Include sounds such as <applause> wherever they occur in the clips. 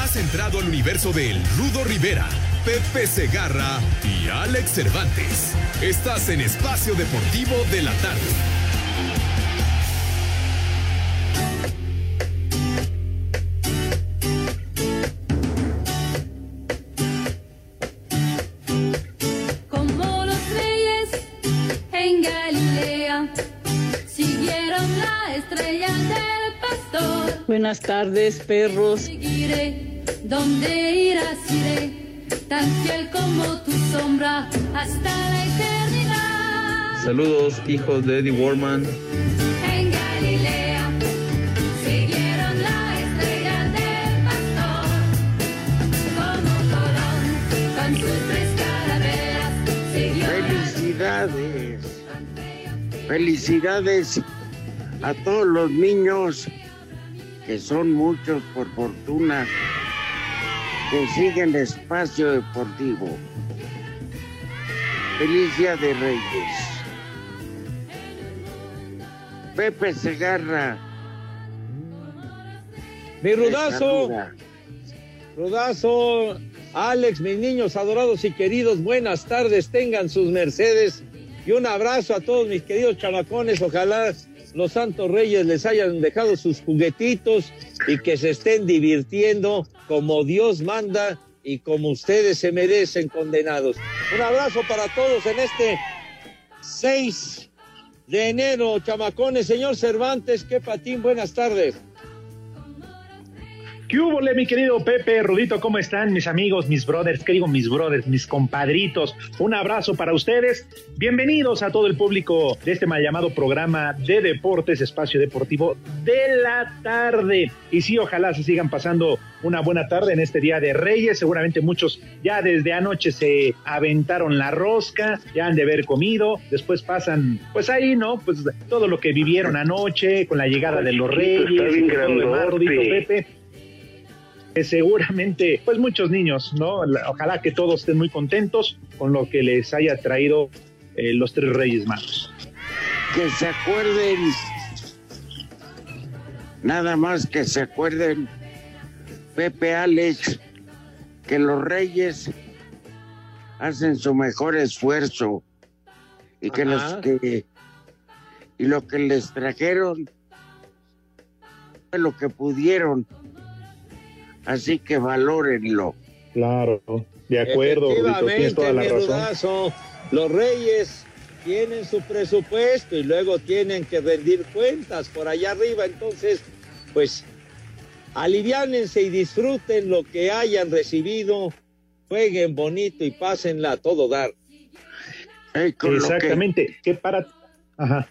Has entrado al universo de El Rudo Rivera, Pepe Segarra y Alex Cervantes. Estás en Espacio Deportivo de la Tarde. Como los reyes en Galilea siguieron la estrella del pastor. Buenas tardes, perros. Donde irás, iré, tan fiel como tu sombra hasta la eternidad. Saludos, hijos de Eddie Warman. En Galilea siguieron la estrella del pastor, como Colón con sus tres calaveras siguió Felicidades. Felicidades a todos los niños, que son muchos por fortuna, que siguen espacio deportivo. Feliz Día de Reyes. Pepe Segarra. Mi rudazo, rudazo, Alex, mis niños adorados y queridos, buenas tardes, tengan sus mercedes y un abrazo a todos mis queridos chamacones, ojalá los santos reyes les hayan dejado sus juguetitos y que se estén divirtiendo como Dios manda y como ustedes se merecen condenados. Un abrazo para todos en este 6 de enero, chamacones, señor Cervantes, qué patín, buenas tardes. ¿Qué hubo, mi querido Pepe, Rudito? ¿Cómo están mis amigos, mis brothers? ¿Qué digo mis brothers, mis compadritos? Un abrazo para ustedes. Bienvenidos a todo el público de este mal llamado programa de deportes, espacio deportivo de la tarde. Y sí, ojalá se sigan pasando una buena tarde en este Día de Reyes. Seguramente muchos ya desde anoche se aventaron la rosca, ya han de haber comido. Después pasan, pues ahí, ¿no? Pues todo lo que vivieron anoche con la llegada de los Reyes. Está bien y todo lo demás, grandote. Rudito, Pepe que seguramente, pues muchos niños, ¿no? Ojalá que todos estén muy contentos con lo que les haya traído eh, los tres Reyes Magos. Que se acuerden, nada más que se acuerden, Pepe Alex, que los reyes hacen su mejor esfuerzo y que los que y lo que les trajeron fue lo que pudieron. Así que valórenlo. Claro, de acuerdo, Rudito, tienes toda la razón. Los reyes tienen su presupuesto y luego tienen que rendir cuentas por allá arriba. Entonces, pues, aliviánense y disfruten lo que hayan recibido. Jueguen bonito y pásenla a todo dar. Con lo que- Exactamente, que para... Ajá.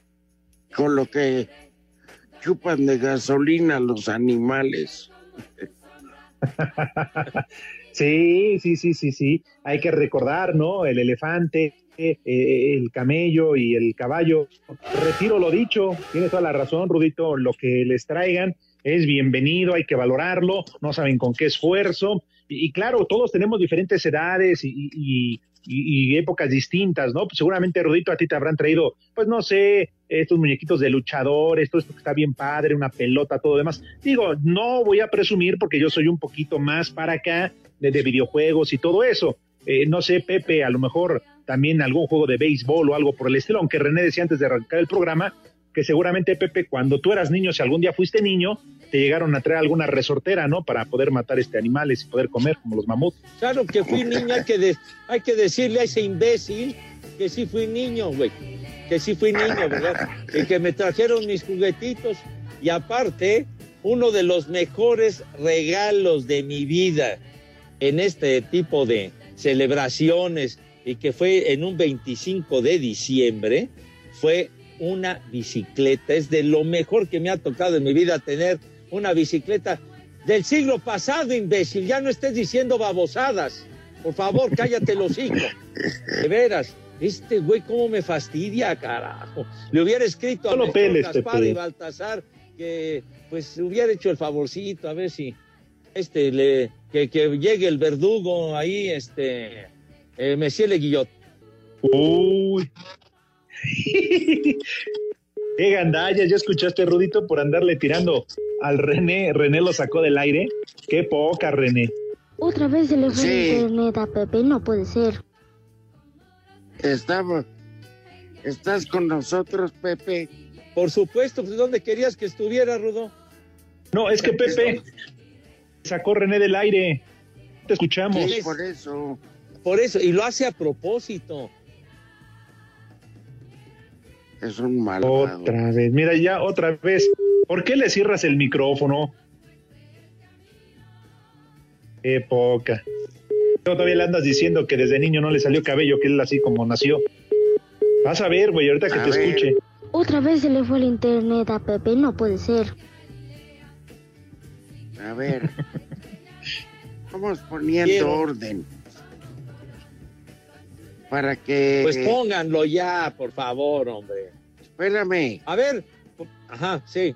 con lo que chupan de gasolina los animales. <laughs> Sí, sí, sí, sí, sí. Hay que recordar, ¿no? El elefante, eh, el camello y el caballo. Retiro lo dicho, tiene toda la razón, Rudito. Lo que les traigan es bienvenido, hay que valorarlo. No saben con qué esfuerzo. Y, claro, todos tenemos diferentes edades y- y- y épocas distintas, ¿no? Pues seguramente, Rudito, a ti te habrán traído, pues no sé, estos muñequitos de luchadores, todo esto que está bien padre, una pelota, todo demás. Digo, no voy a presumir porque yo soy un poquito más para acá de, de videojuegos y todo eso. Eh, no sé, Pepe, a lo mejor también algún juego de béisbol o algo por el estilo, aunque René decía antes de arrancar el programa que seguramente, Pepe, cuando tú eras niño, si algún día fuiste niño, te llegaron a traer alguna resortera, ¿no? Para poder matar este animales y poder comer como los mamuts. Claro que fui <laughs> niño, hay que, hay que decirle a ese imbécil que sí fui niño, güey. Que sí fui niño, ¿verdad? Y que me trajeron mis juguetitos. Y aparte, uno de los mejores regalos de mi vida en este tipo de celebraciones y que fue en un 25 de diciembre, fue una bicicleta. Es de lo mejor que me ha tocado en mi vida tener una bicicleta del siglo pasado, imbécil. Ya no estés diciendo babosadas. Por favor, cállate los hijos. De veras, este güey cómo me fastidia, carajo. Le hubiera escrito a Solo Gaspar y Baltasar que pues hubiera hecho el favorcito, a ver si este le que, llegue el verdugo ahí, este eh, Monsieur Le Guillot. Uy. <laughs> Qué gandalla, ya escuchaste, Rudito, por andarle tirando al René. René lo sacó del aire. Qué poca, René. Otra vez se le fue internet a Pepe, no puede ser. Estamos. ¿Estás con nosotros, Pepe? Por supuesto, pues ¿dónde querías que estuviera, Rudo? No, es que Pepe sacó René del aire. Te escuchamos. por eso. Por eso, y lo hace a propósito. Es un mal. Otra vez, mira ya, otra vez. ¿Por qué le cierras el micrófono? Qué poca. Todavía le andas diciendo que desde niño no le salió cabello, que él así como nació. Vas a ver, güey, ahorita que te escuche. Otra vez se le fue el internet a Pepe, no puede ser. A ver. <laughs> Vamos poniendo orden. Para que. Pues pónganlo ya, por favor, hombre. Espérame. A ver. Ajá, sí.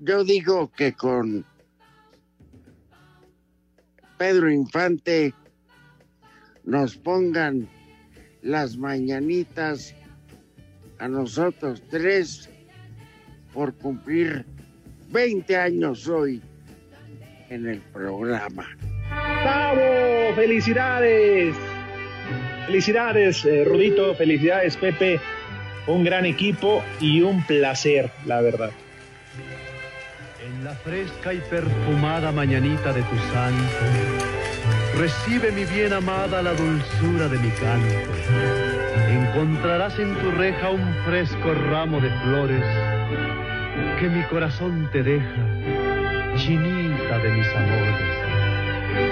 Yo digo que con Pedro Infante nos pongan las mañanitas a nosotros tres por cumplir 20 años hoy en el programa. ¡Bravo! ¡Felicidades! Felicidades, eh, Rudito, felicidades, Pepe. Un gran equipo y un placer, la verdad. En la fresca y perfumada mañanita de tu santo, recibe mi bien amada la dulzura de mi canto. Encontrarás en tu reja un fresco ramo de flores que mi corazón te deja, chinita de mis amores.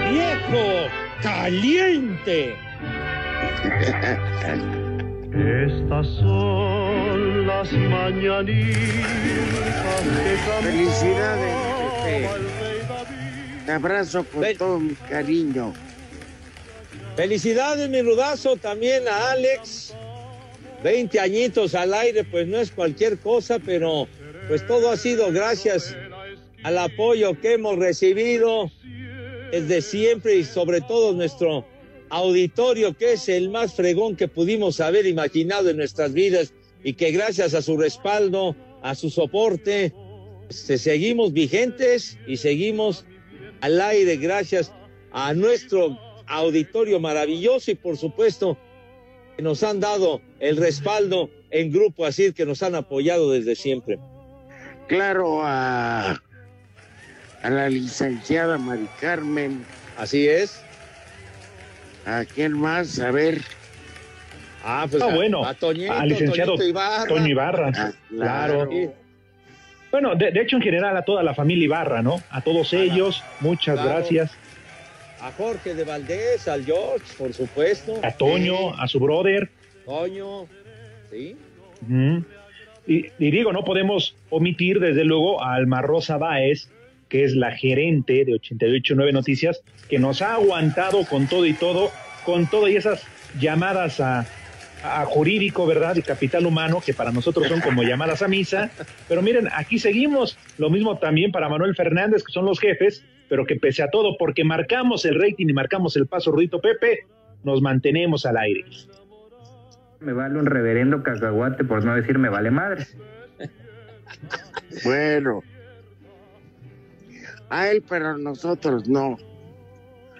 ¡Viejo! ¡Caliente! Estas son las mañanitas que Felicidades, Te abrazo con todo mi cariño. Felicidades, mi rudazo, también a Alex. 20 añitos al aire, pues no es cualquier cosa, pero pues todo ha sido gracias al apoyo que hemos recibido desde siempre y sobre todo nuestro auditorio que es el más fregón que pudimos haber imaginado en nuestras vidas y que gracias a su respaldo, a su soporte, este, seguimos vigentes y seguimos al aire gracias a nuestro auditorio maravilloso y por supuesto que nos han dado el respaldo en Grupo así que nos han apoyado desde siempre. Claro a, a la licenciada Mari Carmen. Así es. ¿A quién más? A ver. Ah, pues ah, bueno, a al licenciado Toño Ibarra. Ah, claro. Bueno, de, hecho en general a toda la familia Ibarra, ¿no? A todos ellos, muchas gracias. A Jorge de Valdés, al George, por supuesto. A Toño, a su brother. Toño, sí. Y, digo, no podemos omitir desde luego a Alma Rosa Báez, que es la gerente de 889 Noticias, que nos ha aguantado con todo y todo, con todas esas llamadas a, jurídico, ¿verdad? Y capital humano, que para nosotros son como llamadas a misa. Pero miren, aquí seguimos. Lo mismo también para Manuel Fernández, que son los jefes, pero que pese a todo, porque marcamos el rating y marcamos el paso, Rudito Pepe, nos mantenemos al aire me vale un reverendo cacahuate, por no decir me vale madre. Bueno, a él, pero nosotros no.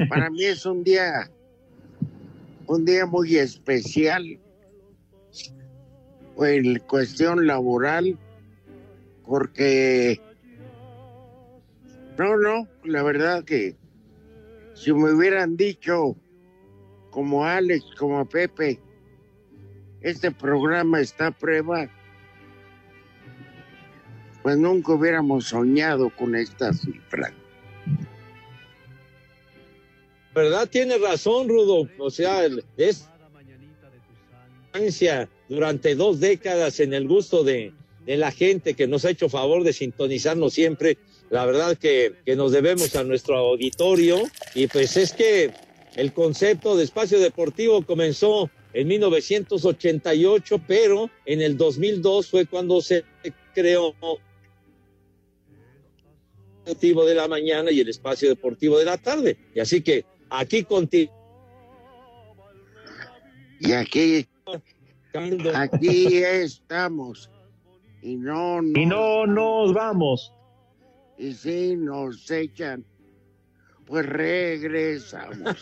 Para mí es un día, un día muy especial en cuestión laboral, porque no, no, la verdad que si me hubieran dicho como Alex, como Pepe, este programa está a prueba, pues nunca hubiéramos soñado con esta cifra. ¿Verdad? Tiene razón, Rudo. O sea, es durante dos décadas en el gusto de, de la gente que nos ha hecho favor de sintonizarnos siempre. La verdad que, que nos debemos a nuestro auditorio y pues es que el concepto de espacio deportivo comenzó en 1988, pero en el 2002 fue cuando se creó deportivo de la mañana y el espacio deportivo de la tarde. Y así que aquí contigo. Y aquí, aquí estamos. Y no, y no nos vamos. Y si nos echan, pues regresamos.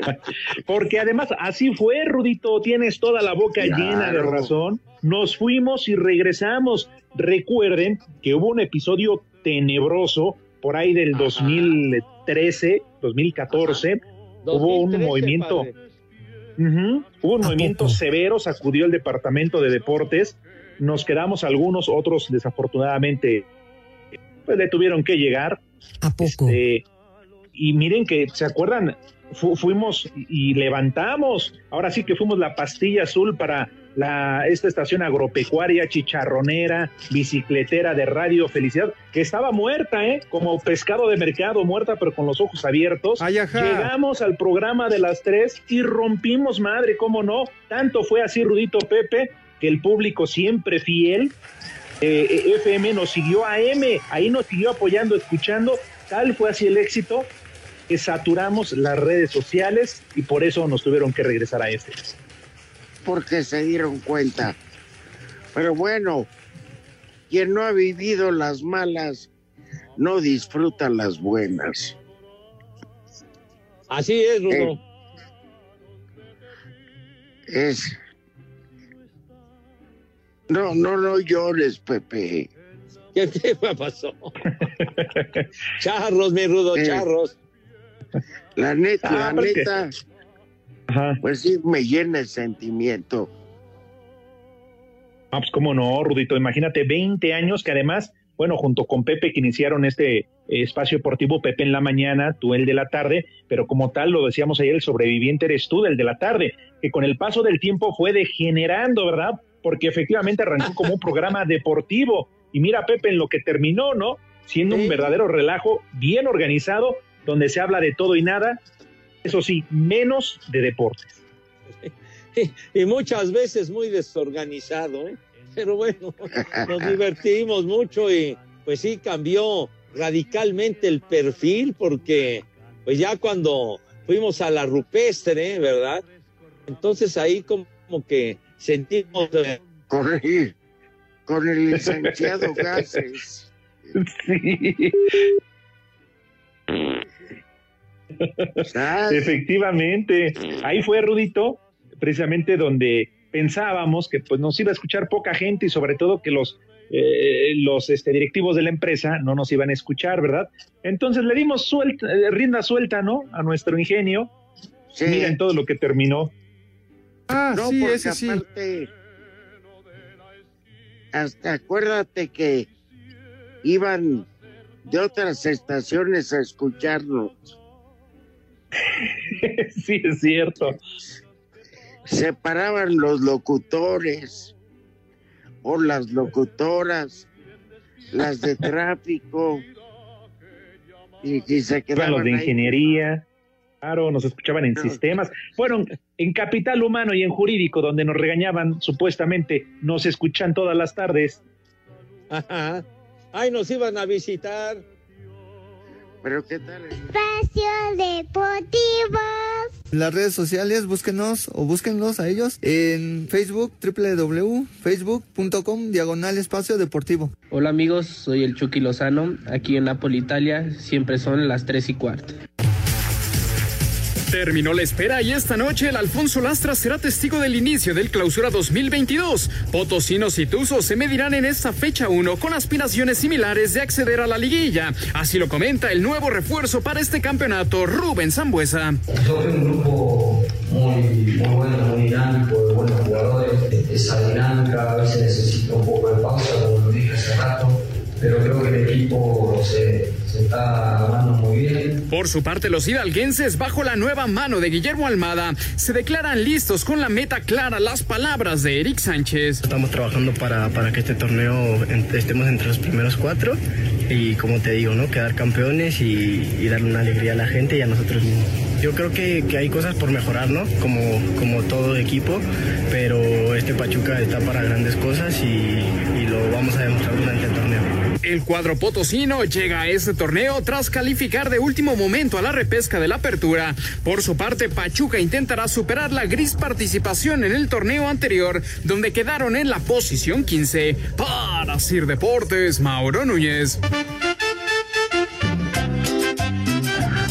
<laughs> Porque además así fue, Rudito, tienes toda la boca llena de razón. Nos fuimos y regresamos. Recuerden que hubo un episodio tenebroso por ahí del 2013, 2014. hubo un movimiento. hubo un movimiento severo, sacudió el departamento de deportes. Nos quedamos algunos, otros desafortunadamente pues le tuvieron que llegar. ¿A poco? Este, y miren que, ¿se acuerdan? fuimos y levantamos, ahora sí que fuimos la pastilla azul para la, esta estación agropecuaria, chicharronera, bicicletera de Radio Felicidad, que estaba muerta, ¿eh? Como pescado de mercado, muerta, pero con los ojos abiertos. Llegamos al programa de las tres y rompimos madre, ¿cómo no? Tanto fue así, Rudito Pepe, que el público siempre fiel eh, FM nos siguió a M, ahí nos siguió apoyando, escuchando, tal fue así el éxito que saturamos las redes sociales y por eso nos tuvieron que regresar a este. Porque se dieron cuenta. Pero bueno, quien no ha vivido las malas, no disfruta las buenas. Así es, Rudo. Eh, es no, no, no llores, Pepe. ¿Qué te pasó? <laughs> charros, mi rudo, Eh. charros. La neta, Ah, la porque- neta, pues sí me llena el sentimiento. Ah, pues cómo no, Rudito, imagínate 20 años que además, bueno, junto con Pepe que iniciaron este eh, espacio deportivo, Pepe en la mañana, tú el de la tarde, pero como tal lo decíamos ayer, el sobreviviente eres tú del de la tarde, que con el paso del tiempo fue degenerando, ¿verdad? Porque efectivamente arrancó como un programa deportivo y mira Pepe en lo que terminó, ¿no? Siendo un verdadero relajo bien organizado, donde se habla de todo y nada, eso sí, menos de deportes. <laughs> y muchas veces muy desorganizado, ¿eh? Pero bueno, nos divertimos mucho y pues sí cambió radicalmente el perfil porque pues ya cuando fuimos a la rupestre, ¿verdad? Entonces ahí como, como que sentimos... eh, Con el, con el licenciado <laughs> Gases. Sí. Efectivamente, ahí fue Rudito, precisamente donde pensábamos que pues nos iba a escuchar poca gente y sobre todo que los eh, los este, directivos de la empresa no nos iban a escuchar, ¿verdad? Entonces le dimos suelta, eh, rienda suelta, ¿no? A nuestro ingenio. Miren todo lo que terminó. Ah, no, sí, ese sí. aparte, hasta acuérdate que iban de otras estaciones a escucharnos. <laughs> sí, es cierto. Se paraban los locutores o las locutoras, las de tráfico, y, y se quedaban los de ahí. ingeniería, claro, nos escuchaban en sistemas. Bueno, en capital humano y en jurídico, donde nos regañaban, supuestamente, nos escuchan todas las tardes. Ajá. Ay, nos iban a visitar. Pero qué tal. Espacio En las redes sociales, búsquenos o búsquenlos a ellos en Facebook, www.facebook.com, diagonal espacio deportivo. Hola amigos, soy el Chucky Lozano. Aquí en Napoli, Italia, siempre son las 3 y cuarto. Terminó la espera y esta noche el Alfonso Lastra será testigo del inicio del clausura 2022. Potosinos y Tuzos se medirán en esta fecha 1 con aspiraciones similares de acceder a la liguilla. Así lo comenta el nuevo refuerzo para este campeonato, Rubén Zambuesa. Soy un grupo muy, muy bueno, muy dinámico, de buenos jugadores. Esa dinámica a veces necesita un poco de pausa, como lo dije hace rato, pero creo que el equipo se está muy bien. Por su parte, los hidalguenses, bajo la nueva mano de Guillermo Almada, se declaran listos con la meta clara, las palabras de Eric Sánchez. Estamos trabajando para, para que este torneo estemos entre los primeros cuatro y como te digo, ¿no? Quedar campeones y, y darle una alegría a la gente y a nosotros mismos. Yo creo que, que hay cosas por mejorar, ¿no? Como, como todo equipo, pero este Pachuca está para grandes cosas y, y lo vamos a demostrar durante el torneo. El cuadro potosino llega a este torneo tras calificar de último momento a la repesca de la apertura. Por su parte, Pachuca intentará superar la gris participación en el torneo anterior, donde quedaron en la posición 15. Para Sir Deportes, Mauro Núñez.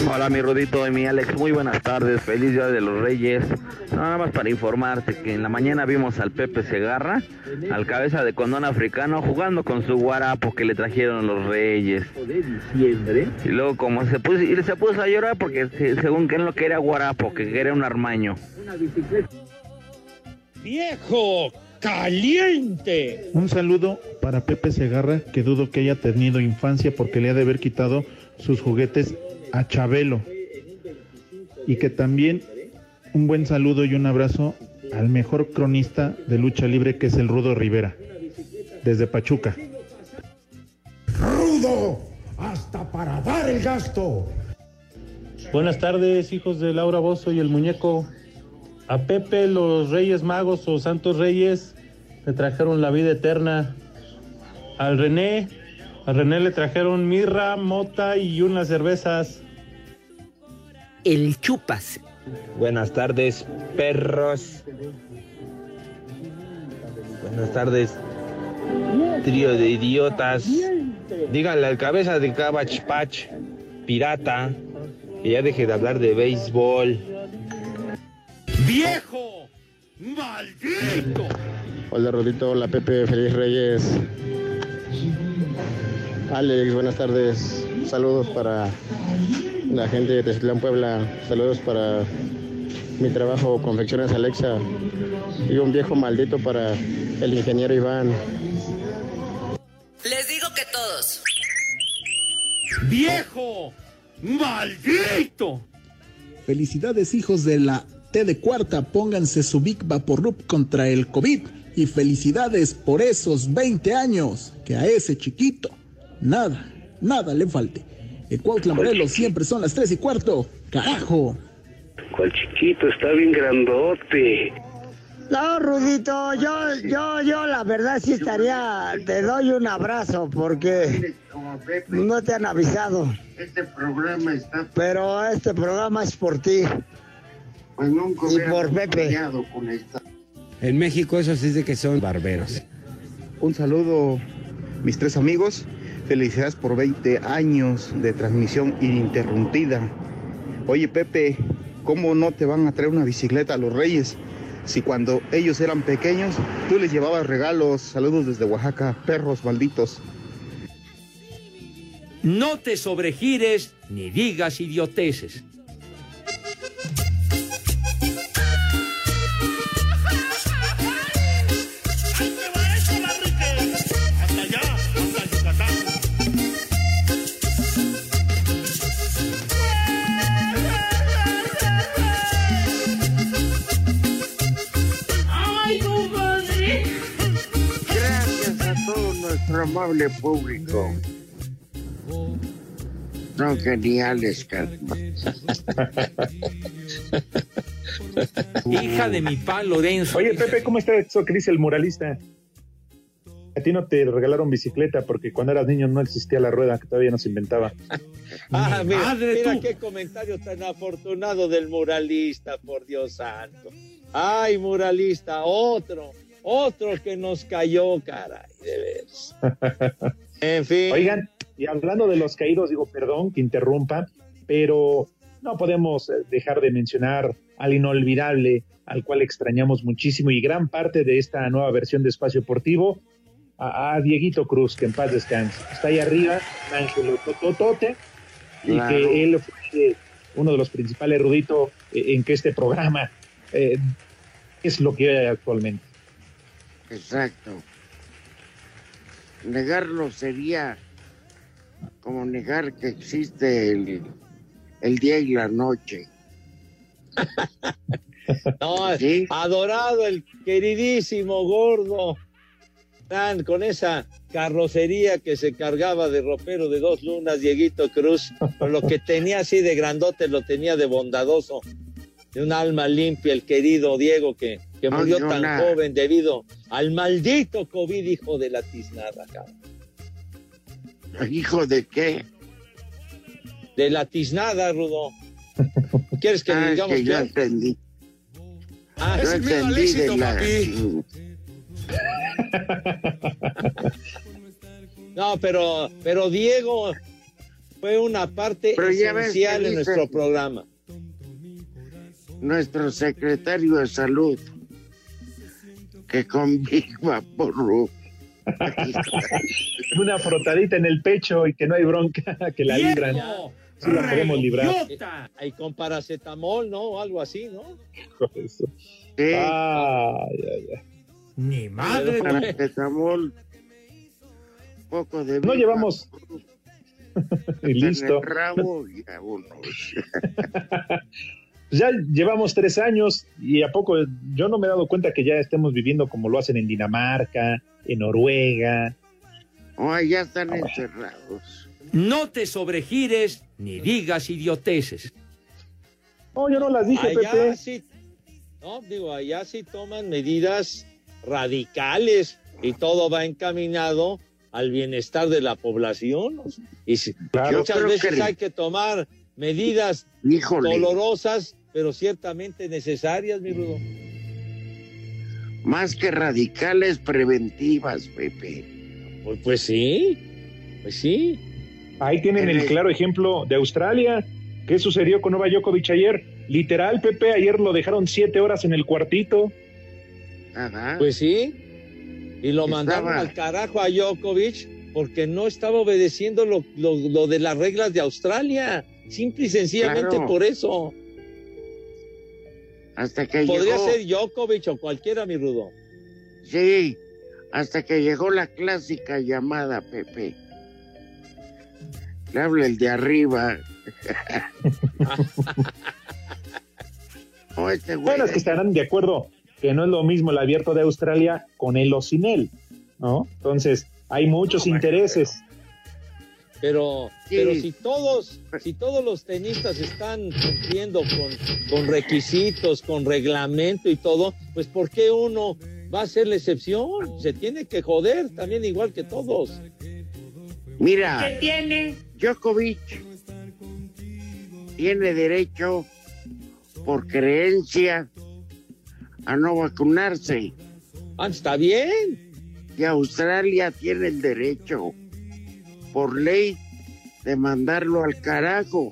Hola mi Rudito y mi Alex, muy buenas tardes, feliz día de los Reyes. Nada más para informarte que en la mañana vimos al Pepe Segarra, al cabeza de condón africano, jugando con su guarapo que le trajeron los Reyes. Y luego como se puso, y se puso a llorar porque se- según que él no quería guarapo, que quería un armaño. ¡Viejo! ¡Caliente! Un saludo para Pepe Segarra, que dudo que haya tenido infancia porque le ha de haber quitado sus juguetes a Chabelo. Y que también un buen saludo y un abrazo al mejor cronista de lucha libre que es el Rudo Rivera, desde Pachuca. ¡Rudo! ¡Hasta para dar el gasto! Buenas tardes, hijos de Laura Bozo y el muñeco. A Pepe los Reyes Magos o Santos Reyes le trajeron la vida eterna. Al René, a René le trajeron mirra, mota y unas cervezas. El chupas. Buenas tardes, perros. Buenas tardes, trío de idiotas. Díganle al cabeza de Cabach Patch, pirata, que ya deje de hablar de béisbol. ¡Viejo! ¡Maldito! Hola Rodito, hola Pepe, feliz Reyes. Alex, buenas tardes. Saludos para la gente de Teziutlán, Puebla. Saludos para mi trabajo, Confecciones Alexa. Y un viejo maldito para el ingeniero Iván. Les digo que todos. ¡Viejo! ¡Maldito! Felicidades hijos de la T de cuarta, pónganse su Big Vaporrup contra el COVID y felicidades por esos 20 años, que a ese chiquito nada, nada le falte. En Cuautla Morelos siempre son las 3 y cuarto, carajo. ¿Cuál chiquito? Está bien grandote. No, Rudito, yo, yo, yo la verdad sí estaría, te doy un abrazo porque no te han avisado. Este programa está. Pero este programa es por ti. Pues nunca Y por Pepe. soñado con esta. En México eso sí es de que son barberos. Un saludo, mis tres amigos. Felicidades por 20 años de transmisión ininterrumpida. Oye, Pepe, ¿cómo no te van a traer una bicicleta a los Reyes? Si cuando ellos eran pequeños, tú les llevabas regalos. Saludos desde Oaxaca, perros malditos. No te sobregires ni digas idioteces. Amable público. No, geniales, caramba. <laughs> Hija de mi pa Lorenzo. Oye, Pepe, ¿cómo está eso que dice el muralista? A ti no te regalaron bicicleta porque cuando eras niño no existía la rueda, que todavía no se inventaba. Ah, mira, madre, mira qué comentario tan afortunado del muralista, por Dios santo. Ay, muralista, otro, otro que nos cayó, caray, de veras. <laughs> En fin. Oigan, y hablando de los caídos, digo, perdón que interrumpa, pero no podemos eh, dejar de mencionar al inolvidable, al cual extrañamos muchísimo y gran parte de esta nueva versión de Espacio Deportivo, a, Dieguito Cruz, que en paz descanse. Está ahí arriba, Ángelo Tototote, y que él fue uno de los principales eruditos eh, en que este programa eh, es lo que hay actualmente. Exacto. Negarlo sería como negar que existe el, el día y la noche. <laughs> no, adorado el queridísimo gordo. Tan, con esa carrocería que se cargaba de ropero de dos lunas, Dieguito Cruz, con lo que tenía así de grandote, lo tenía de bondadoso, de un alma limpia, el querido Diego, que, que murió tan joven debido al maldito COVID, hijo de la tiznada, cabrón. ¿Hijo de qué? De la tiznada, Rudo. ¿Quieres que ah, digamos que yo entendí. Ah, yo entendí de la... <laughs> no, pero, pero Diego fue una parte esencial en nuestro programa. Nuestro secretario de salud, que conviva por <laughs> una frotadita en el pecho y que no hay bronca, que la libran. Sí, la podemos librar. Hay con paracetamol, ¿no? Algo así, ¿no? Eso. Ay, ay, ay. Ni madre. Paracetamol. Poco de. No llevamos. <laughs> y listo. <laughs> ya llevamos tres años y a poco yo no me he dado cuenta que ya estemos viviendo como lo hacen en Dinamarca, en Noruega. Oh, ya están encerrados. No te sobregires ni digas idioteces. No, yo no las dije, allá Pepe. Sí, no, digo, allá sí toman medidas radicales y todo va encaminado al bienestar de la población. Y muchas veces hay que tomar medidas dolorosas, pero ciertamente necesarias, mi Rudo. Más que radicales, preventivas, Pepe. Pues, pues sí, pues sí. Ahí tienen el claro ejemplo de Australia. ¿Qué sucedió con Nova Djokovic ayer? Literal, Pepe, ayer lo dejaron siete horas en el cuartito. Ajá. Pues sí. Y lo mandaron al carajo a Djokovic porque no estaba obedeciendo lo, lo, de las reglas de Australia. Simple y sencillamente por eso. Hasta que Podría ser Djokovic o cualquiera, mi Rudo. Sí, hasta que llegó la clásica llamada, Pepe. Le habla el de arriba. <laughs> este bueno, es que estarán de acuerdo que no es lo mismo el abierto de Australia con él o sin él, ¿no? Entonces, hay muchos intereses. Pero, pero si todos, si todos los tenistas están cumpliendo con, con requisitos, con reglamento y todo, pues ¿por qué uno va a ser la excepción? Se tiene que joder también igual que todos. Mira, ¿qué tiene? Djokovic tiene derecho por creencia a no vacunarse. Ah, está bien. Y Australia tiene el derecho por ley de mandarlo al carajo.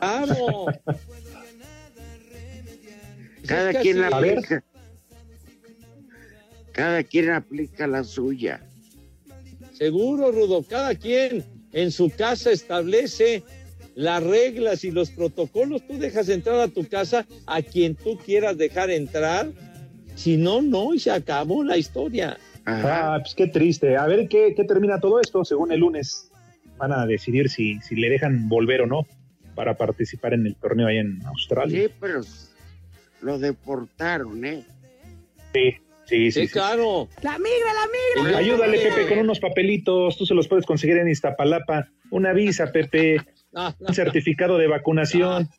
Claro. <laughs> Cada quien aplica. Cada quien aplica la suya. Seguro, Rudo, cada quien en su casa establece las reglas y los protocolos. Tú dejas entrar a tu casa a quien tú quieras dejar entrar. Si no, no, y se acabó la historia. Ah, pues qué triste. A ver ¿qué, qué, termina todo esto. Según el lunes van a decidir si, si le dejan volver o no para participar en el torneo ahí en Australia. Sí, pero lo deportaron, ¿eh? Sí. Sí, sí, claro. La migra, la migra. Ayúdale, Pepe, con unos papelitos. Tú se los puedes conseguir en Iztapalapa. Una visa, Pepe. Un certificado de vacunación.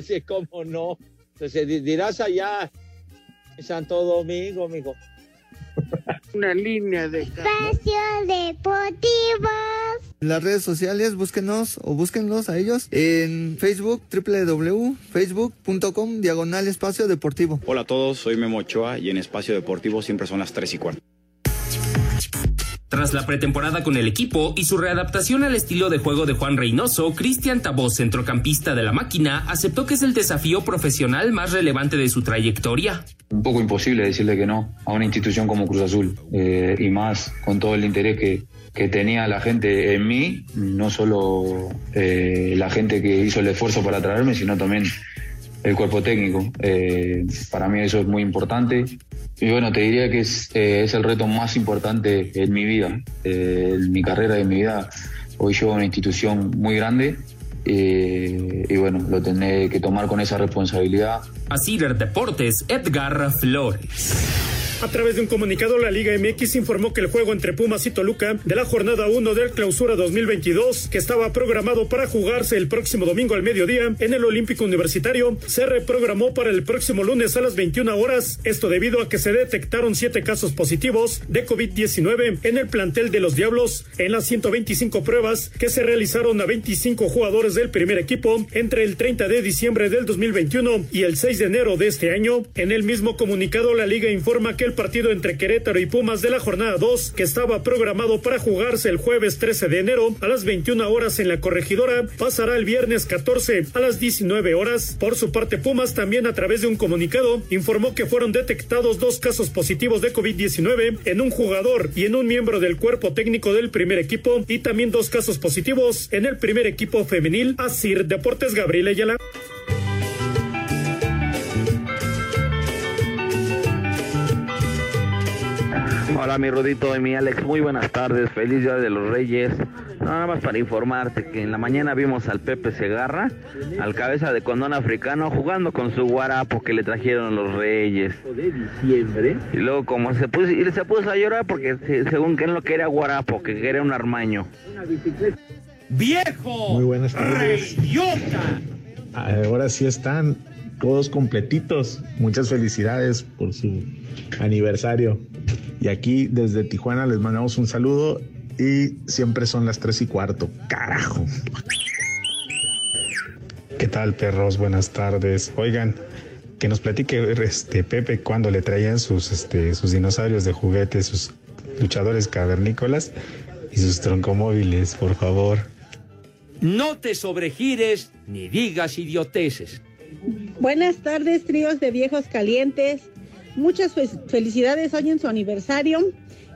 Sí, cómo no. Entonces dirás allá en Santo Domingo, amigo. Una línea de espacio deportivo. Las redes sociales, búsquenos o búsquenlos a ellos en Facebook, www.facebook.com, diagonal espacio deportivo. Hola a todos, soy Memo Ochoa y en espacio deportivo siempre son las 3 y cuarto. Tras la pretemporada con el equipo y su readaptación al estilo de juego de Juan Reynoso, Cristian Tabó, centrocampista de la máquina, aceptó que es el desafío profesional más relevante de su trayectoria. Un poco imposible decirle que no a una institución como Cruz Azul, eh, y más con todo el interés que, que tenía la gente en mí, no solo eh, la gente que hizo el esfuerzo para traerme, sino también el cuerpo técnico. Eh, para mí eso es muy importante. Y bueno, te diría que es, eh, es el reto más importante en mi vida, eh, en mi carrera, en mi vida. Hoy llevo una institución muy grande eh, y bueno, lo tendré que tomar con esa responsabilidad. Así Deportes, Edgar Flores. A través de un comunicado, la Liga MX informó que el juego entre Pumas y Toluca de la jornada 1 del Clausura 2022, que estaba programado para jugarse el próximo domingo al mediodía en el Olímpico Universitario, se reprogramó para el próximo lunes a las 21 horas. Esto debido a que se detectaron siete casos positivos de COVID-19 en el plantel de los Diablos en las 125 pruebas que se realizaron a 25 jugadores del primer equipo entre el 30 de diciembre del 2021 y el 6 de enero de este año. En el mismo comunicado, la Liga informa que el partido entre Querétaro y Pumas de la jornada 2, que estaba programado para jugarse el jueves 13 de enero a las 21 horas en la corregidora, pasará el viernes 14 a las 19 horas. Por su parte, Pumas también a través de un comunicado informó que fueron detectados dos casos positivos de COVID-19 en un jugador y en un miembro del cuerpo técnico del primer equipo y también dos casos positivos en el primer equipo femenil. Asir Deportes Gabriel Ayala. Hola mi Rudito y mi Alex, muy buenas tardes, feliz día de los Reyes. Nada más para informarte que en la mañana vimos al Pepe Segarra, al cabeza de condón africano, jugando con su guarapo que le trajeron los Reyes. De diciembre. Y luego como se puso, y se puso a llorar porque se- según que él no quería guarapo, que quería un armaño. ¡Viejo! Muy buenas tardes. ¡Reyota! Ahora sí están todos completitos. Muchas felicidades por su aniversario. Y aquí desde Tijuana les mandamos un saludo y siempre son las tres y cuarto. Carajo. ¿Qué tal, perros? Buenas tardes. Oigan, que nos platique este Pepe cuando le traían sus, este, sus dinosaurios de juguete, sus luchadores cavernícolas y sus troncomóviles, por favor. No te sobregires ni digas idioteces. Buenas tardes, tríos de viejos calientes. Muchas fe- felicidades hoy en su aniversario.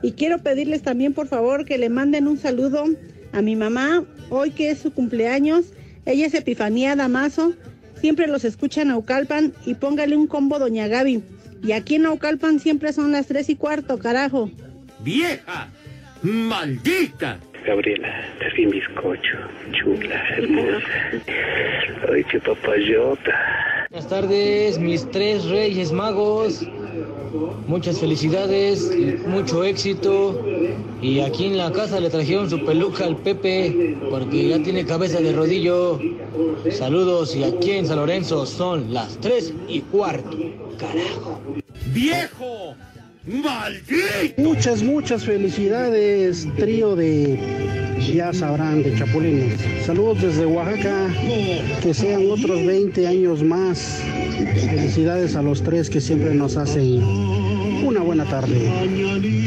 Y quiero pedirles también, por favor, que le manden un saludo a mi mamá, hoy que es su cumpleaños. Ella es Epifanía Damaso. Siempre los escucha en Naucalpan y póngale un combo Doña Gaby. Y aquí en Naucalpan siempre son las tres y cuarto, carajo. ¡Vieja! ¡Maldita! Gabriela, estás bien bizcocho, chula, hermosa. Ay, qué papayota. Buenas tardes, mis tres reyes magos. Muchas felicidades, mucho éxito. Y aquí en la casa le trajeron su peluca al Pepe porque ya tiene cabeza de rodillo. Saludos y aquí en San Lorenzo son las tres y cuarto. Carajo. ¡Viejo! ¡Maldito! Muchas, muchas felicidades, trío de, ya sabrán, de Chapulines. Saludos desde Oaxaca, que sean otros 20 años más. Felicidades a los tres que siempre nos hacen una buena tarde.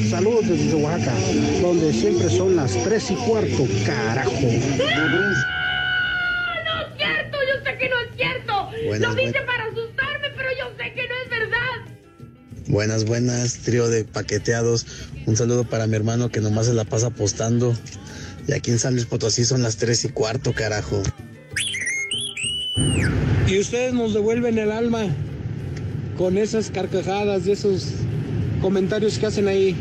Saludos desde Oaxaca, donde siempre son las 3 y cuarto, carajo. No es cierto, yo sé que no es cierto. Buenas, Lo dice para asustarme, Buenas, buenas, trío de paqueteados. Un saludo para mi hermano que nomás se la pasa apostando. Y aquí en San Luis Potosí son las 3 y cuarto, carajo. Y ustedes nos devuelven el alma con esas carcajadas y esos comentarios que hacen ahí.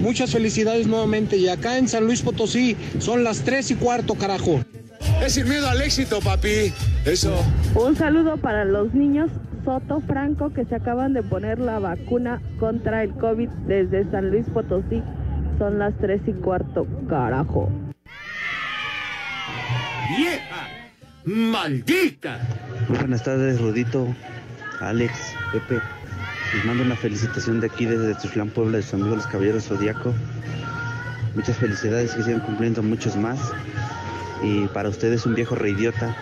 Muchas felicidades nuevamente. Y acá en San Luis Potosí son las 3 y cuarto, carajo. Es sin miedo al éxito, papi. Eso. Un saludo para los niños Soto Franco que se acaban de poner la vacuna contra el COVID desde San Luis Potosí. Son las tres y cuarto, carajo. ¡Vieja! ¡Maldita! Muy buenas tardes, Rudito, Alex, Pepe. Les mando una felicitación de aquí desde Tuzlán, Puebla, de sus amigos los Caballeros Zodíaco. Muchas felicidades, que sigan cumpliendo muchos más. Y para ustedes un viejo reidiota.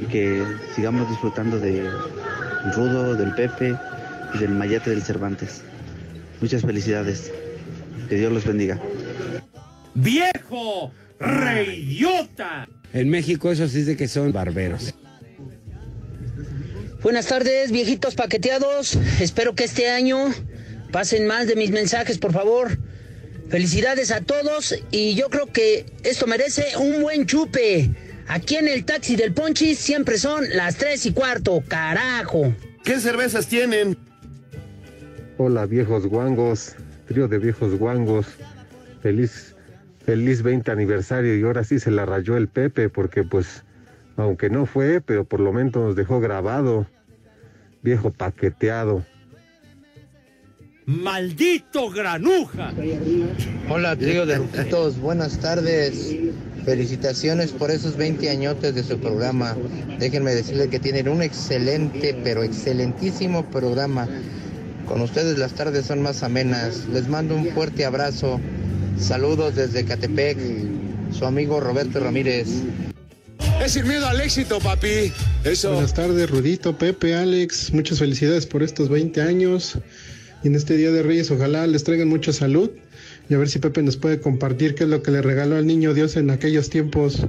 Y que sigamos disfrutando de Rudo, del Pepe y del Mayate del Cervantes. Muchas felicidades. Que Dios los bendiga. ¡Viejo! ¡Reidiota! En México eso sí de que son barberos. Buenas tardes, viejitos paqueteados. Espero que este año pasen más de mis mensajes, por favor. Felicidades a todos y yo creo que esto merece un buen chupe. Aquí en el taxi del Ponchis siempre son las tres y cuarto, carajo. ¿Qué cervezas tienen? Hola viejos guangos, trío de viejos guangos. Feliz, feliz 20 aniversario y ahora sí se la rayó el Pepe porque pues, aunque no fue, pero por lo menos nos dejó grabado. Viejo paqueteado. ¡Maldito granuja! Hola, trío de ruquitos, buenas tardes. Felicitaciones por esos 20 añotes de su programa. Déjenme decirles que tienen un excelente, pero excelentísimo programa. Con ustedes las tardes son más amenas. Les mando un fuerte abrazo. Saludos desde Catepec. Su amigo Roberto Ramírez. Es sin miedo al éxito, papi. Eso. Buenas tardes, Rudito, Pepe, Alex. Muchas felicidades por estos 20 años. Y en este Día de Reyes, ojalá les traigan mucha salud. Y a ver si Pepe nos puede compartir qué es lo que le regaló al niño Dios en aquellos tiempos.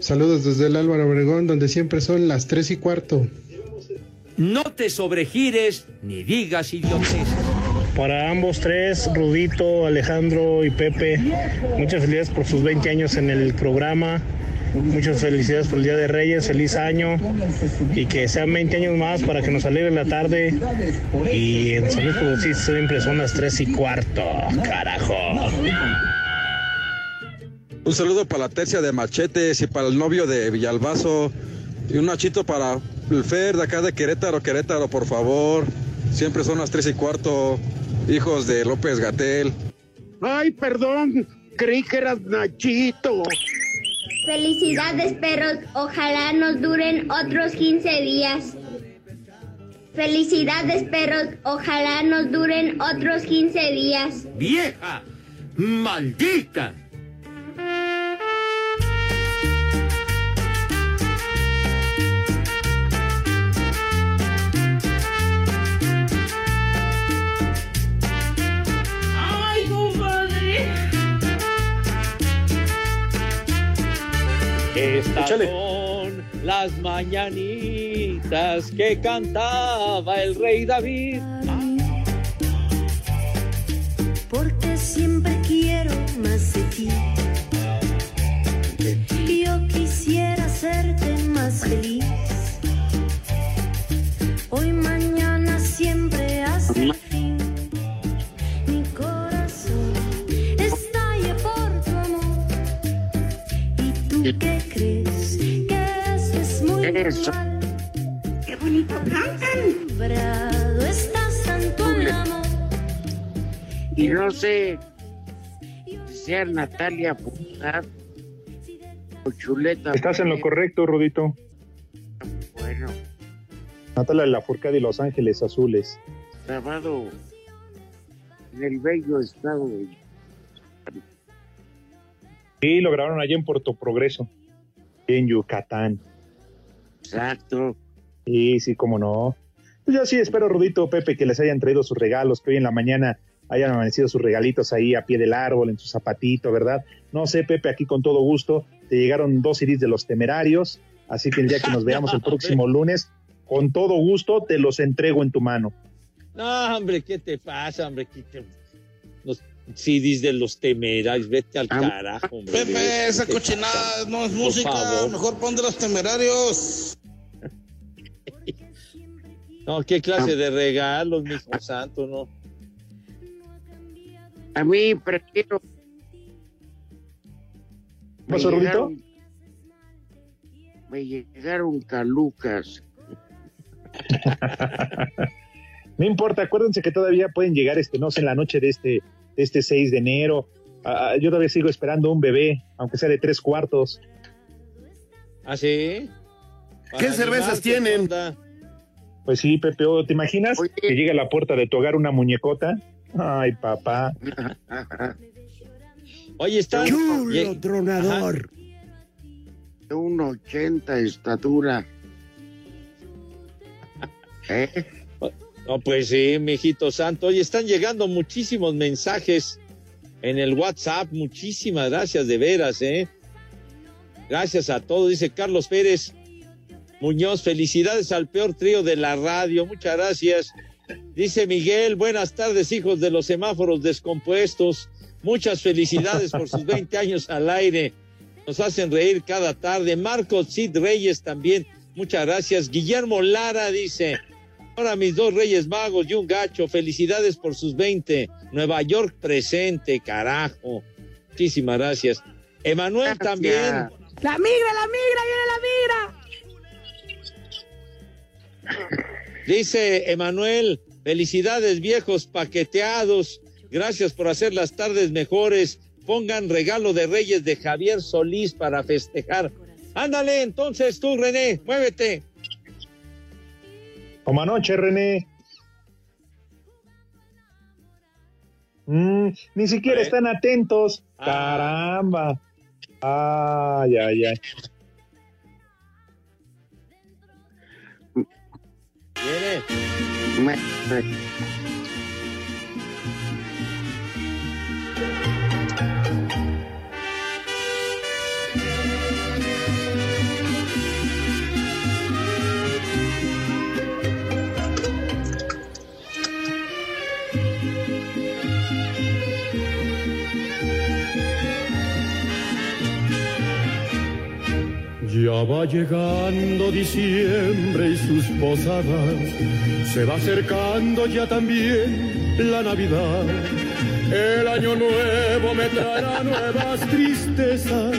Saludos desde el Álvaro Obregón, donde siempre son las 3 y cuarto. No te sobregires ni digas idiotes. Para ambos tres, Rudito, Alejandro y Pepe, muchas felicidades por sus 20 años en el programa. Muchas felicidades por el Día de Reyes, feliz año y que sean 20 años más para que nos alegre la tarde. Y en San Luis Potosí siempre son las 3 y cuarto, carajo. Un saludo para la tercia de Machetes y para el novio de Villalbazo. Y un nachito para el Fer de acá de Querétaro, Querétaro, por favor. Siempre son las 3 y cuarto, hijos de López Gatel. Ay, perdón, creí que eras Nachito. Felicidades, perros. Ojalá nos duren otros 15 días. Felicidades, perros. Ojalá nos duren otros 15 días. ¡Vieja! ¡Maldita! Estas son las mañanitas que cantaba el rey David. Porque siempre quiero más de ti. Es muy normal. ¡Qué bonito cantan! Y no sé si sea Natalia Pujat o Chuleta. Estás en lo correcto, Rudito. Bueno, Natalia Lafourcade y Los Ángeles Azules. grabado en el bello estado de Sí, lo grabaron allá en Puerto Progreso, en Yucatán. Exacto. Sí, sí, cómo no. Pues yo sí espero, Rudito, Pepe, que les hayan traído sus regalos, que hoy en la mañana hayan amanecido sus regalitos ahí a pie del árbol, en su zapatito, ¿verdad? No sé, Pepe, aquí con todo gusto. Te llegaron dos CDs de los temerarios, así que el día que nos veamos el <laughs> próximo lunes, con todo gusto te los entrego en tu mano. No, hombre, ¿qué te pasa, hombre? ¿Qué te- Los CDs de los temerarios, vete al carajo, hombre. Pepe, esa ¿Qué te cochinada no es Por música. favor. Mejor pon de los temerarios. No, ¿qué clase de regalos, mijo santo, no? A mí prefiero. ¿Qué pasó, llegaron- Me llegaron calucas. <laughs> No importa, acuérdense que todavía pueden llegar, este, no sé, en la noche de este, este 6 de enero. Ah, yo todavía sigo esperando un bebé, aunque sea de tres cuartos. ¿Ah, sí? ¿Qué cervezas tienen? Pues sí, Pepe, ¿o ¿te imaginas que llega a la puerta de tu hogar una muñecota? Ay, papá. Oye, está... Chulo tronador. De un 80 de estatura. <laughs> ¿Eh? No, pues sí, mijito santo. Oye, están llegando muchísimos mensajes en el WhatsApp. Muchísimas gracias, de veras, ¿eh? Gracias a todos, dice Carlos Pérez Muñoz. Felicidades al peor trío de la radio. Muchas gracias. Dice Miguel, buenas tardes, hijos de los semáforos descompuestos. Muchas felicidades por sus 20 <laughs> años al aire. Nos hacen reír cada tarde. Marcos Cid Reyes también. Muchas gracias. Guillermo Lara dice, ahora mis dos Reyes Magos y un gacho. Felicidades por sus 20. Nueva York presente, carajo. Muchísimas gracias. Emanuel también. La migra, la migra, viene la migra. Dice Emanuel, felicidades viejos paqueteados. Gracias por hacer las tardes mejores. Pongan regalo de Reyes de Javier Solís para festejar. Ándale, entonces tú, René, muévete. Como anoche, René. Mm, ni siquiera están atentos. Ah. Caramba. Ay, ay, ay. Viene. Ya va llegando diciembre y sus posadas, se va acercando ya también la Navidad. El año nuevo me traerá nuevas tristezas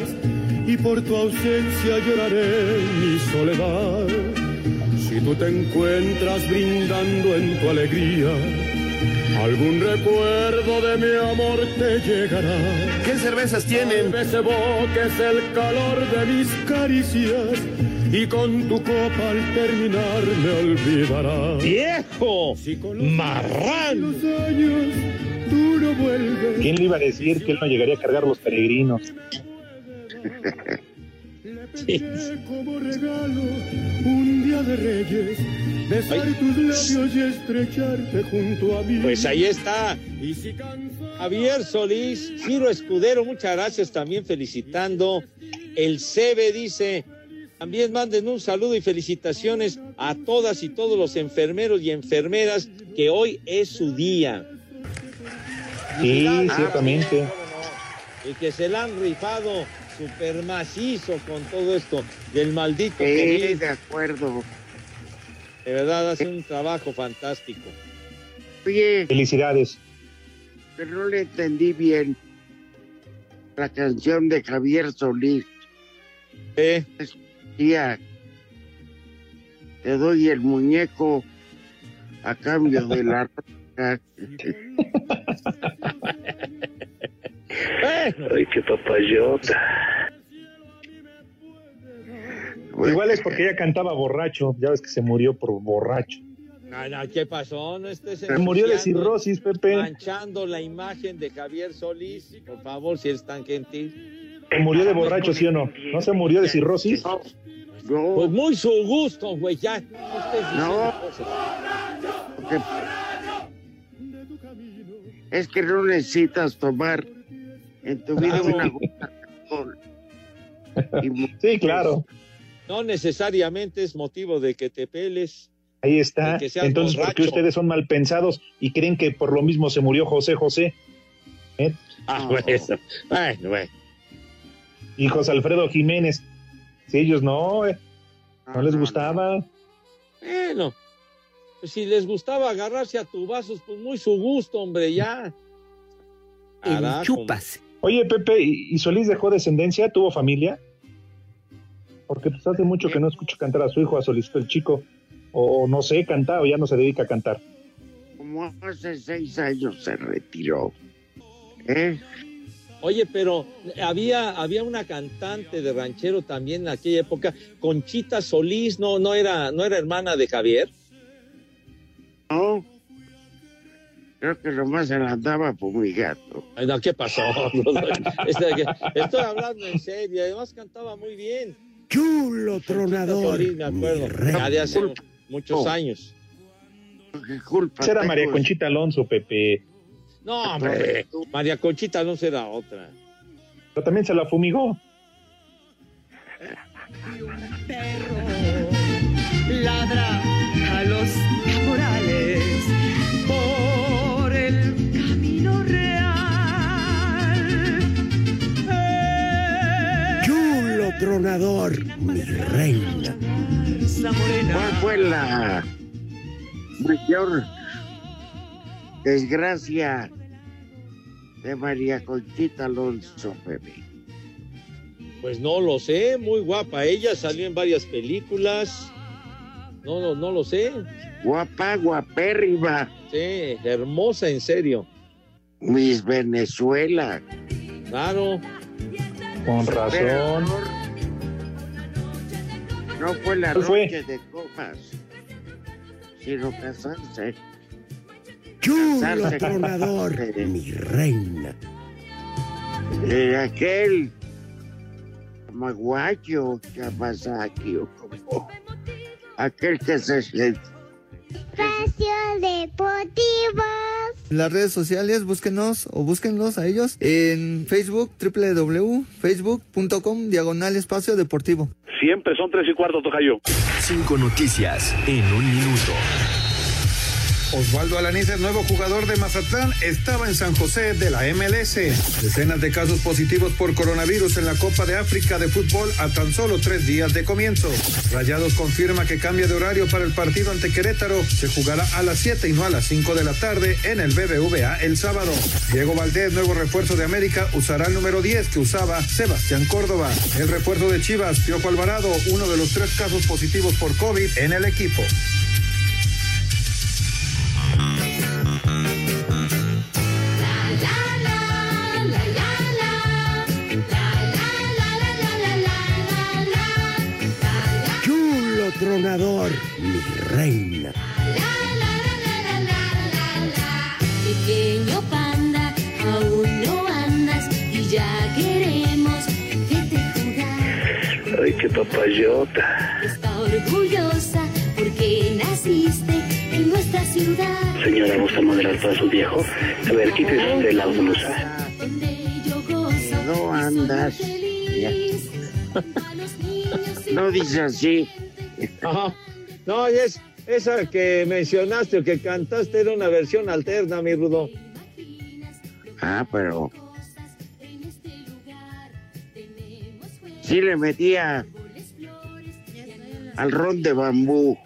y por tu ausencia lloraré mi soledad. Si tú te encuentras brindando en tu alegría, algún recuerdo de mi amor te llegará. ¿Qué cervezas tienen? El calor de mis caricias y con tu copa al terminar me olvidarás. ¡Viejo! ¡Marrán! Los años, tú no vuelves. ¿Quién le iba a decir que él no llegaría a cargar los peregrinos? <laughs> Pediré como regalo un día de reyes, besar tus labios y estrecharte junto a mí. Pues ahí está. Javier Solís, Ciro Escudero, muchas gracias también felicitando. El CB dice, también manden un saludo y felicitaciones a todas y todos los enfermeros y enfermeras que hoy es su día. Sí, ciertamente. Y que se la han rifado super macizo con todo esto del maldito Sí, COVID. de acuerdo. De verdad, hace un trabajo fantástico. Oye, Felicidades. pero no le entendí bien la canción de Javier Solís. ¿Eh? Decía, te doy el muñeco a cambio de la. <laughs> Ay, qué papayota. Igual es porque ella cantaba borracho. Ya ves que se murió por borracho. No, no, ¿qué pasó? No estés Se murió de cirrosis, Pepe. Manchando la imagen de Javier Solís. Por favor, si eres tan gentil. Se murió de borracho, ¿sí o no? ¿No se murió de cirrosis? Pues muy su gusto, güey, ya. No No. Porque es que no necesitas tomar en tu vida una gota de alcohol. Y <laughs> Sí, claro. No necesariamente es motivo de que te peles. Ahí está. Entonces, ¿por qué borracho. ustedes son mal pensados y creen que por lo mismo se murió José José? ¿Eh? Ah, <laughs> bueno. Bueno, bueno. Y José Alfredo Jiménez. Si ellos no, eh, no les gustaba. Bueno, pues si les gustaba agarrarse a tubazos, pues muy su gusto, hombre, ya. Carajo. Oye, Pepe, ¿y y Solís dejó descendencia? ¿Tuvo familia? Porque pues hace mucho que no escucho cantar a su hijo, a Solís el chico. O no sé, canta o ya no se dedica a cantar. como hace seis años se retiró. ¿Eh? Oye, pero había, había una cantante de ranchero también en aquella época, Conchita Solís, no, no era, no era hermana de Javier. No. Creo que nomás se la andaba fumigando. Ay, no, ¿qué pasó? <laughs> Este, Estoy hablando en serio, además cantaba muy bien. Chulo tronador. Solís, me acuerdo, muchos Oh. años. Esa era María Conchita Alonso, Pepe. No, hombre, María Conchita no será otra. Pero también se la fumigó. ladra a los caporales por el camino real. Chulo tronador, mi reina. ¿Cuál fue la mayor desgracia de María Conchita Alonso, bebé? Pues no lo sé, muy guapa. Ella salió en varias películas. No, no, no lo sé. Guapa, guapérrima. Sí, hermosa, en serio. Miss Venezuela. Claro. Con razón. No fue la noche de copas, sino casarse. Chulo Casarse con- tronador, de- mi reina. de aquel maguayo Yamazaki o como aquel que se Espacio Deportivo. Las redes sociales, búsquenos o búsquenlos a ellos en Facebook, www.facebook.com, diagonal espacio deportivo. Siempre son tres y cuarto, Tocayo. Cinco noticias en un minuto. Osvaldo Alanís, el nuevo jugador de Mazatlán, estaba en San José de la MLS. Decenas de casos positivos por coronavirus en la Copa de África de fútbol a tan solo tres días de comienzo. Rayados confirma que cambia de horario para el partido ante Querétaro. Se jugará a las 7 y no a las 5 de la tarde en el BBVA el sábado. Diego Valdés, nuevo refuerzo de América, usará el número 10 que usaba Sebastián Córdoba. El refuerzo de Chivas, Piojo Alvarado, uno de los tres casos positivos por COVID en el equipo. Chulo tronador, mi reina. Pequeño panda, aún no andas y ya queremos verte jugar. Ay, qué papayota. Está orgullosa porque naciste en nuestra ciudad. Señora, ¿gusta moderar para su viejo? A ver, quítese usted la blusa. No andas. Ya. <laughs> No dice así. Ajá. No, y es esa que mencionaste o que cantaste era una versión alterna, mi Rudo. Ah, pero. Sí le metía al ron de bambú.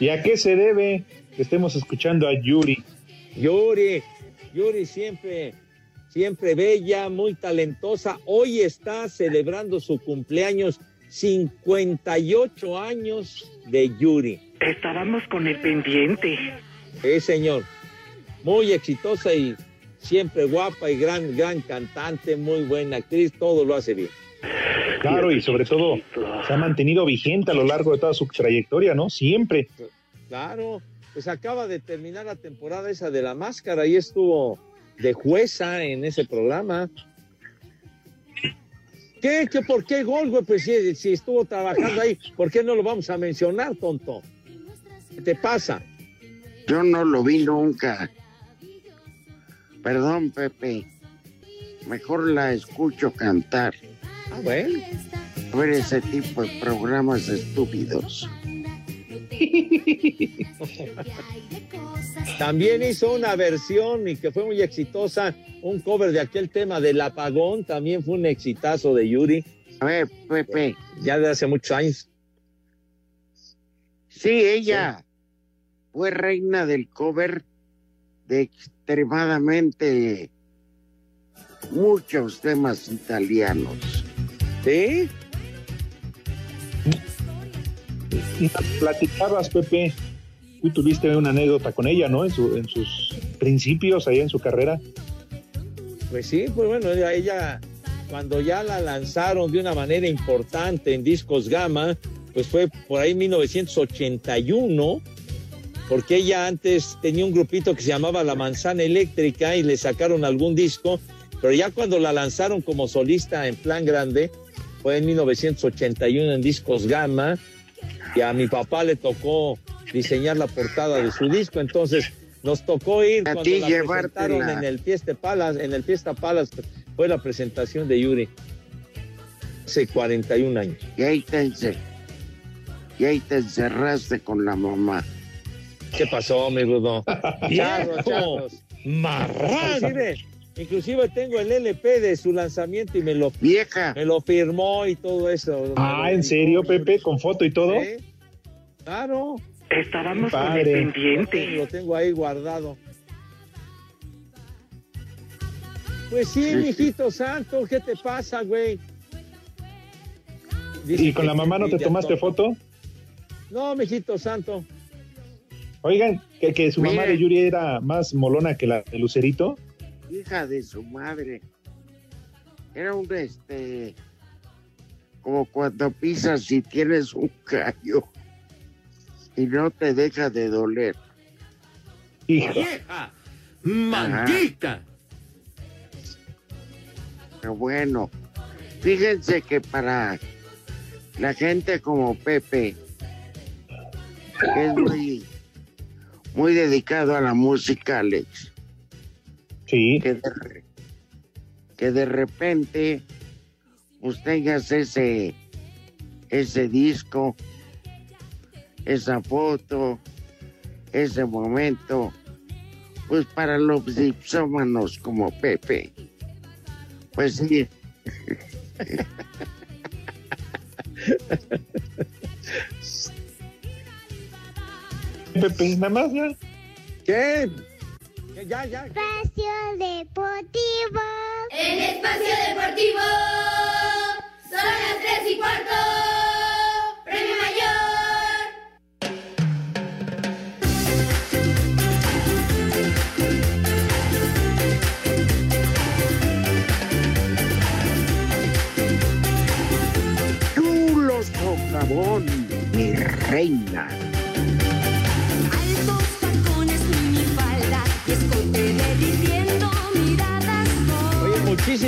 ¿Y a qué se debe que estemos escuchando a Yuri? Yuri, Yuri siempre, siempre bella, muy talentosa. Hoy está celebrando su cumpleaños, 58 años de Yuri. Estábamos con el pendiente. Sí, señor. Muy exitosa y siempre guapa y gran, gran cantante, muy buena actriz, todo lo hace bien. Claro, y sobre todo se ha mantenido vigente a lo largo de toda su trayectoria, ¿no? Siempre. Claro, pues acaba de terminar la temporada esa de la máscara y estuvo de jueza en ese programa. ¿Qué? ¿Qué? ¿Por qué gol, güey? Pues si, si estuvo trabajando ahí, ¿por qué no lo vamos a mencionar, tonto? ¿Qué te pasa? Yo no lo vi nunca. Perdón, Pepe. Mejor la escucho cantar. Ah, bueno. Ver ese tipo de programas estúpidos. <laughs> También hizo una versión y que fue muy exitosa, un cover de aquel tema del apagón, también fue un exitazo de Yuri. A ver, Pepe. Ya de hace muchos años. Sí, ella fue reina del cover de extremadamente muchos temas italianos. ¿Sí? Platicabas, Pepe. Tú tuviste una anécdota con ella, ¿no? En, su- en sus principios, ahí en su carrera. Pues sí, pues bueno, ella, ella, cuando ya la lanzaron de una manera importante en discos Gama, pues fue por ahí 1981, porque ella antes tenía un grupito que se llamaba La Manzana Eléctrica y le sacaron algún disco, pero ya cuando la lanzaron como solista en plan grande, fue en 1981 en discos Gama, y a mi papá le tocó diseñar la portada de su disco, entonces Nos tocó ir A cuando la presentaron en el Fiesta Palace, en el Fiesta Palace fue la presentación de Yuri. Hace 41 años. Y ahí te, ence- y ahí te encerraste con la mamá. ¿Qué pasó, mi rudo? <laughs> Charros, charros. ¡Marrano! Inclusive, tengo el LP de su lanzamiento y me lo, Vieja. me lo firmó y todo eso. Ah, ¿en serio, Pepe? ¿Con foto y todo? Claro. Estábamos con el pendiente. Lo tengo ahí guardado. Pues sí, mijito santo, ¿qué te pasa, güey? Dice ¿Y con la mamá no te tomaste todo. foto? No, mijito santo. Oigan, que, que su mamá de Yuri era más molona que la de Lucerito. hija de su madre. Era un este como cuando pisas y tienes un callo y no te deja de doler. ¡Vieja! ¡Maldita! Pero bueno, fíjense que para la gente como Pepe, que es muy, muy dedicado a la música, Alex. Sí. Que de, re- que de repente pues tengas ese, ese disco, esa foto, ese momento, pues para los dipsómanos como Pepe. Pues sí. <laughs> Pepe, nada más ya. ¿Qué? Ya, ya. Espacio Deportivo. En Espacio Deportivo son las 3 y cuarto. Premio Mayor. Chulo socavón, mi reina.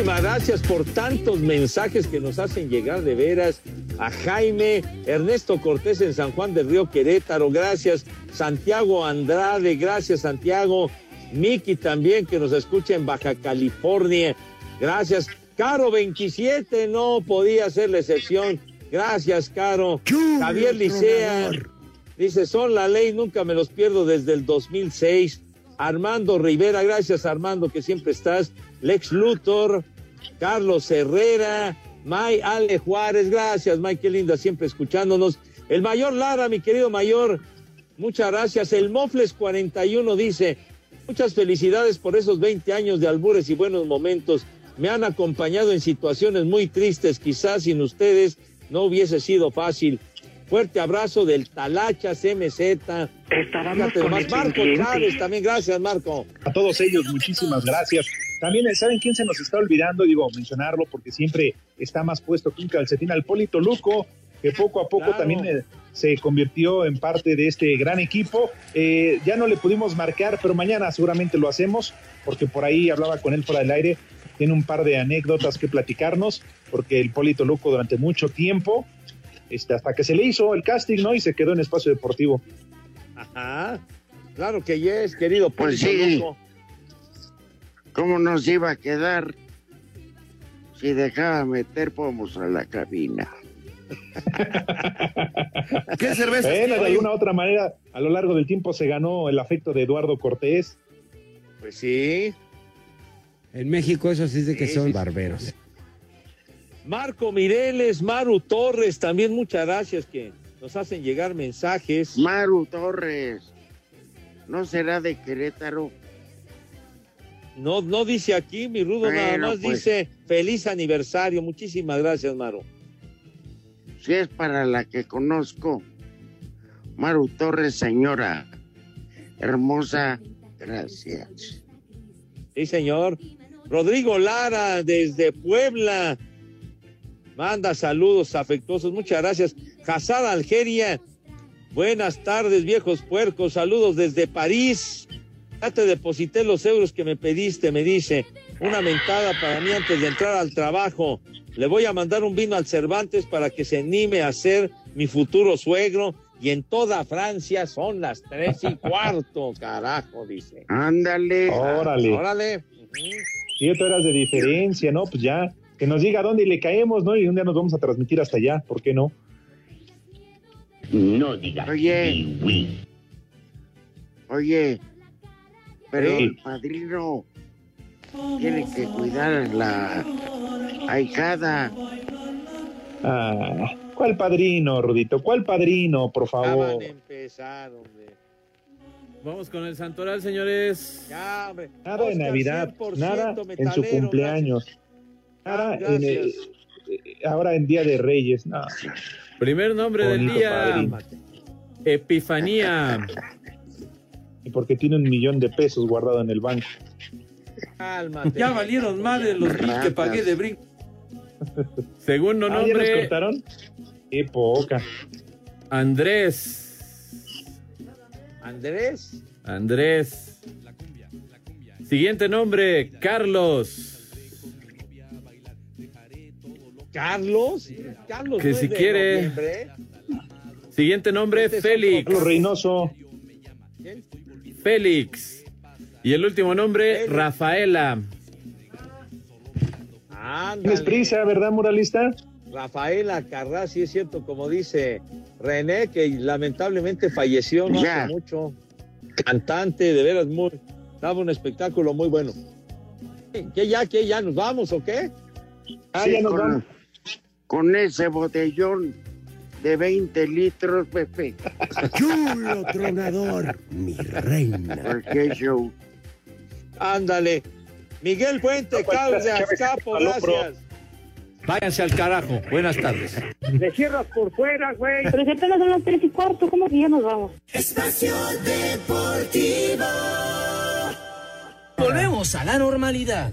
Muchísimas gracias por tantos mensajes que nos hacen llegar de veras. A Jaime, Ernesto Cortés en San Juan del Río Querétaro, gracias. Santiago Andrade, gracias Santiago. Miki también que nos escucha en Baja California, gracias. Caro 27, no podía ser la excepción. Gracias, Caro. Javier Licea. Dice, son la ley, nunca me los pierdo desde el 2006. Armando Rivera, gracias Armando, que siempre estás. Lex Luthor, Carlos Herrera, May Ale Juárez, gracias, May, qué linda, siempre escuchándonos. El mayor Lara, mi querido mayor, muchas gracias. El Mofles 41 dice, muchas felicidades por esos 20 años de albures y buenos momentos. Me han acompañado en situaciones muy tristes, quizás sin ustedes no hubiese sido fácil. Fuerte abrazo del Talachas MZ. Estábamos con nomás, el Marco. Chávez, también gracias, Marco. A todos ellos, muchísimas gracias. También, ¿saben quién se nos está olvidando? Digo, mencionarlo porque siempre está más puesto que un calcetín al Polito Luco, que poco a poco Claro. también eh, se convirtió en parte de este gran equipo. Eh, ya no le pudimos marcar, pero mañana seguramente lo hacemos, porque por ahí hablaba con él fuera del aire. Tiene un par de anécdotas que platicarnos, porque el Polito Luco durante mucho tiempo, este, hasta que se le hizo el casting, ¿no? Y se quedó en espacio deportivo. Ajá. Claro que yes, querido Pues sí. ¿Cómo nos iba a quedar si dejaba meter pomos a la cabina? <laughs> ¿Qué cerveza? Bueno, de alguna otra manera, a lo largo del tiempo se ganó el afecto de Eduardo Cortés. Pues sí. En México eso sí es de que Sí, son sí. barberos. Marco Mireles, Maru Torres, también muchas gracias que nos hacen llegar mensajes. Maru Torres, ¿no será de Querétaro? No, no dice aquí, mi rudo, nada más pues. dice feliz aniversario. Muchísimas gracias, Maru. Si es para la que conozco. Maru Torres, señora. Hermosa, gracias. Sí, señor. Rodrigo Lara, desde Puebla. Manda saludos afectuosos. Muchas gracias. Hazard Algeria. Buenas tardes, viejos puercos. Saludos desde París. Ya te deposité los euros que me pediste, me dice. Una mentada para mí antes de entrar al trabajo. Le voy a mandar un vino al Cervantes para que se anime a ser mi futuro suegro. y en toda Francia son las tres y cuarto, <laughs> carajo, dice. Ándale. Órale. Órale. Siete horas de diferencia, ¿no? Pues ya, que nos diga dónde le caemos, ¿no? Y un día nos vamos a transmitir hasta allá, ¿por qué no? No digas. Oye. Oye, pero el padrino tiene que cuidar a la ahijada. Ah, ¿cuál padrino, Rudito? ¿Cuál padrino, por favor? Acaban de empezar, hombre. Vamos con el santoral, señores. Ya, hombre. Nada de Oscar, Navidad, 100% nada en su cumpleaños. Nada Ah, en el- eh, ahora en Día de Reyes. No. Primer nombre Bonito del día. Epifanía. Y porque tiene un millón de pesos guardado en el banco. Cálmate. Ya valieron más de los mil que pagué de brinco. Segundo Ah, ¿ya nos nombre. cortaron? Qué poca. Andrés. Andrés. Andrés. Siguiente nombre, Carlos. Carlos. Carlos. Que no si quiere- noviembre, ¿eh? Siguiente nombre, Este es Félix. Carlos Reynoso. Félix. Y el último nombre, Félix. Rafaela. Ándale. ¿Tienes prisa, verdad, muralista? Rafaela Carrá, sí es cierto, como dice René, que lamentablemente falleció no Ya. hace mucho. Cantante, de veras, muy, daba un espectáculo muy bueno. ¿Qué ya, qué ya, nos vamos o qué? Ah, Sí, ya nos con, vamos. Con ese botellón de 20 litros, Pepe. <laughs> Chulo tronador, mi reina. ¿Por qué show? Ándale. Miguel Puente, Causa, Capo, gracias. Váyanse al carajo. Buenas tardes. Le cierras por fuera, güey. Pero si apenas son las tres y cuarto, ¿cómo que ya nos vamos? Espacio Deportivo. Volvemos a la normalidad.